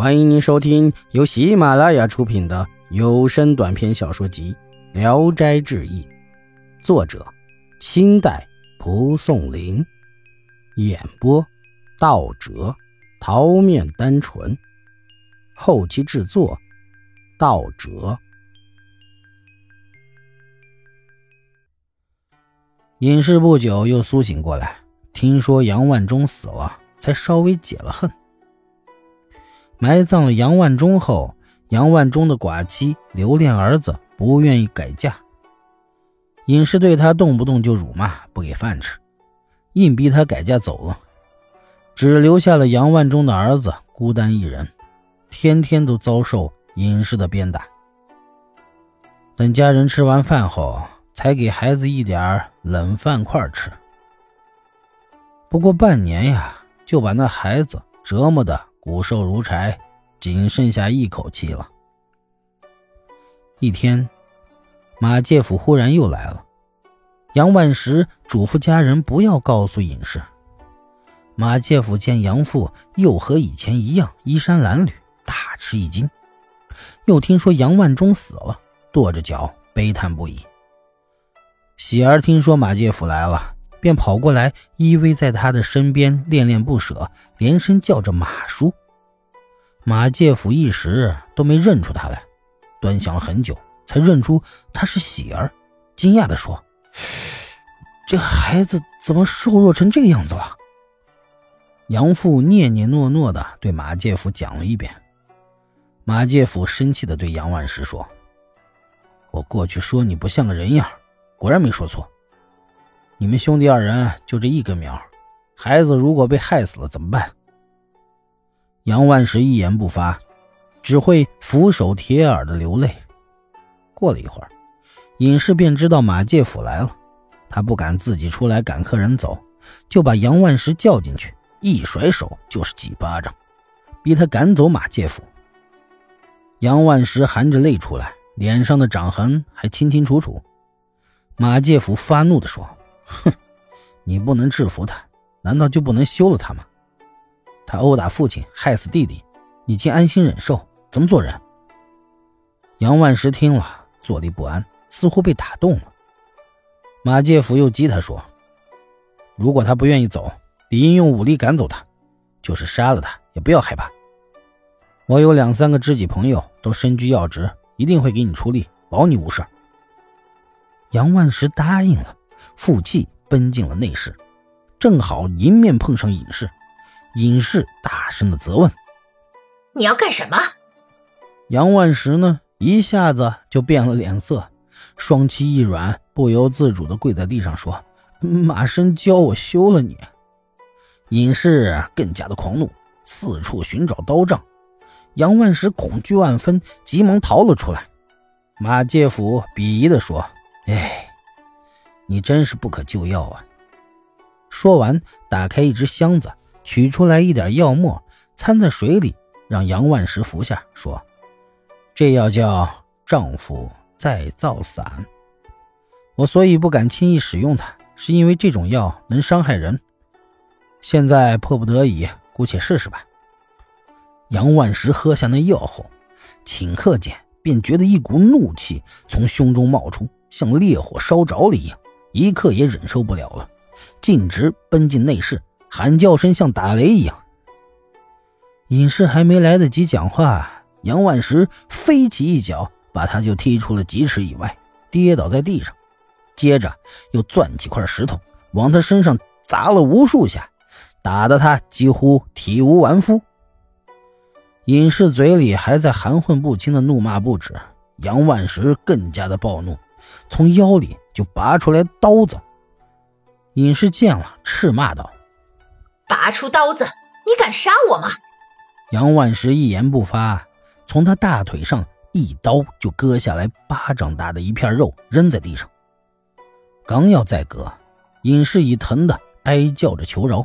欢迎您收听由喜马拉雅出品的有声短篇小说集《聊斋志异》，作者：清代蒲松龄，演播：道哲、桃面单纯，后期制作：道哲。隐士不久又苏醒过来，听说杨万忠死了，才稍微解了恨。埋葬了杨万忠后，杨万忠的寡妻留恋儿子，不愿意改嫁。尹氏对他动不动就辱骂，不给饭吃，硬逼他改嫁走了，只留下了杨万忠的儿子孤单一人，天天都遭受尹氏的鞭打。等家人吃完饭后，才给孩子一点冷饭块吃。不过半年呀，就把那孩子折磨的。骨瘦如柴，仅剩下一口气了。一天，马介甫忽然又来了。杨万石嘱咐家人不要告诉尹氏。马介甫见杨父又和以前一样衣衫褴褛，大吃一惊。又听说杨万忠死了，跺着脚悲叹不已。喜儿听说马介甫来了。便跑过来，依偎在他的身边，恋恋不舍，连声叫着“马叔”。马介甫一时都没认出他来，端详了很久，才认出他是喜儿，惊讶地说：“这孩子怎么瘦弱成这个样子了？”杨父念念诺诺地对马介甫讲了一遍。马介甫生气地对杨万石说：“我过去说你不像个人样，果然没说错。”你们兄弟二人就这一根苗，孩子如果被害死了怎么办？杨万石一言不发，只会俯首贴耳的流泪。过了一会儿，尹氏便知道马介甫来了，他不敢自己出来赶客人走，就把杨万石叫进去，一甩手就是几巴掌，逼他赶走马介甫。杨万石含着泪出来，脸上的掌痕还清清楚楚。马介甫发怒地说。哼，你不能制服他，难道就不能休了他吗？他殴打父亲，害死弟弟，你竟安心忍受，怎么做人？杨万石听了，坐立不安，似乎被打动了。马介甫又激他说：“如果他不愿意走，理应用武力赶走他，就是杀了他，也不要害怕。我有两三个知己朋友，都身居要职，一定会给你出力，保你无事。”杨万石答应了。负气奔进了内室，正好迎面碰上尹氏。尹氏大声的责问：“你要干什么？”杨万石呢，一下子就变了脸色，双膝一软，不由自主的跪在地上说：“马生教我休了你。”尹氏更加的狂怒，四处寻找刀杖。杨万石恐惧万分，急忙逃了出来。马介甫鄙夷的说：“哎。”你真是不可救药啊！说完，打开一只箱子，取出来一点药末，掺在水里，让杨万石服下，说：“这药叫丈夫再造散。我所以不敢轻易使用它，是因为这种药能伤害人。现在迫不得已，姑且试试吧。”杨万石喝下那药后，顷刻间便觉得一股怒气从胸中冒出，像烈火烧着了一样。一刻也忍受不了了，径直奔进内室，喊叫声像打雷一样。尹氏还没来得及讲话，杨万石飞起一脚，把他就踢出了几尺以外，跌倒在地上。接着又攥起块石头，往他身上砸了无数下，打得他几乎体无完肤。尹氏嘴里还在含混不清的怒骂不止，杨万石更加的暴怒。从腰里就拔出来刀子，尹氏见了，斥骂道：“拔出刀子，你敢杀我吗？”杨万石一言不发，从他大腿上一刀就割下来巴掌大的一片肉，扔在地上。刚要再割，尹氏已疼得哀叫着求饶。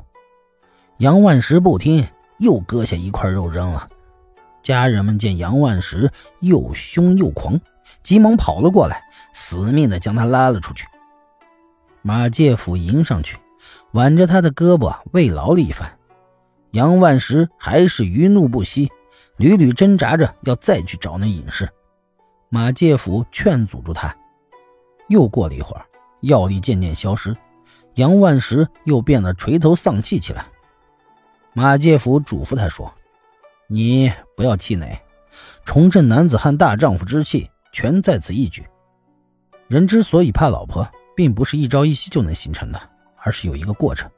杨万石不听，又割下一块肉扔了。家人们见杨万石又凶又狂。急忙跑了过来，死命的将他拉了出去。马介甫迎上去，挽着他的胳膊慰劳了一番。杨万石还是余怒不息，屡屡挣扎着要再去找那隐士。马介甫劝阻住他。又过了一会儿，药力渐渐消失，杨万石又变得垂头丧气起来。马介甫嘱咐他说：“你不要气馁，重振男子汉大丈夫之气，全在此一举。人之所以怕老婆，并不是一朝一夕就能形成的，而是有一个过程。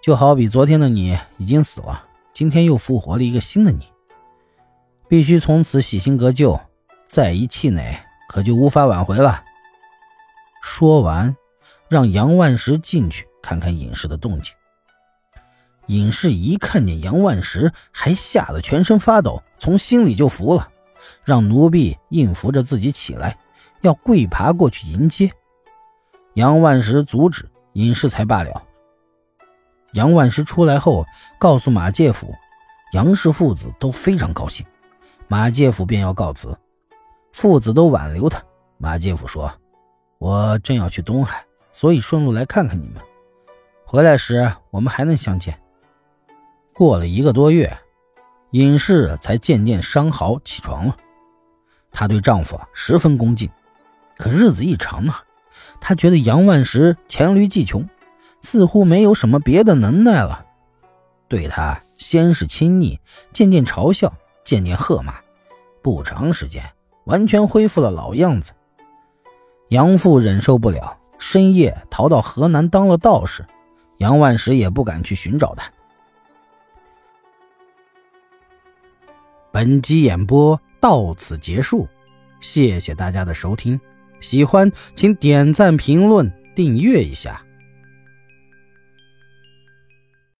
就好比昨天的你已经死了，今天又复活了一个新的你，必须从此洗心革旧，再一气馁，可就无法挽回了。”说完，让杨万石进去看看隐士的动静。隐士一看见杨万石，还吓得全身发抖，从心里就服了，让奴婢硬扶着自己起来，要跪爬过去迎接。杨万石阻止，隐士才罢了。杨万石出来后，告诉马介甫，杨氏父子都非常高兴，马介甫便要告辞，父子都挽留他。马介甫说。我正要去东海，所以顺路来看看你们。回来时我们还能相见。过了一个多月，尹氏才渐渐伤好起床了。她对丈夫十分恭敬，可日子一长啊，他觉得杨万石黔驴技穷，似乎没有什么别的能耐了。对他先是亲昵，渐渐嘲笑，渐渐喝骂，不长时间，完全恢复了老样子。杨父忍受不了，深夜逃到河南当了道士。杨万石也不敢去寻找他。本集演播到此结束，谢谢大家的收听。喜欢请点赞、评论、订阅一下。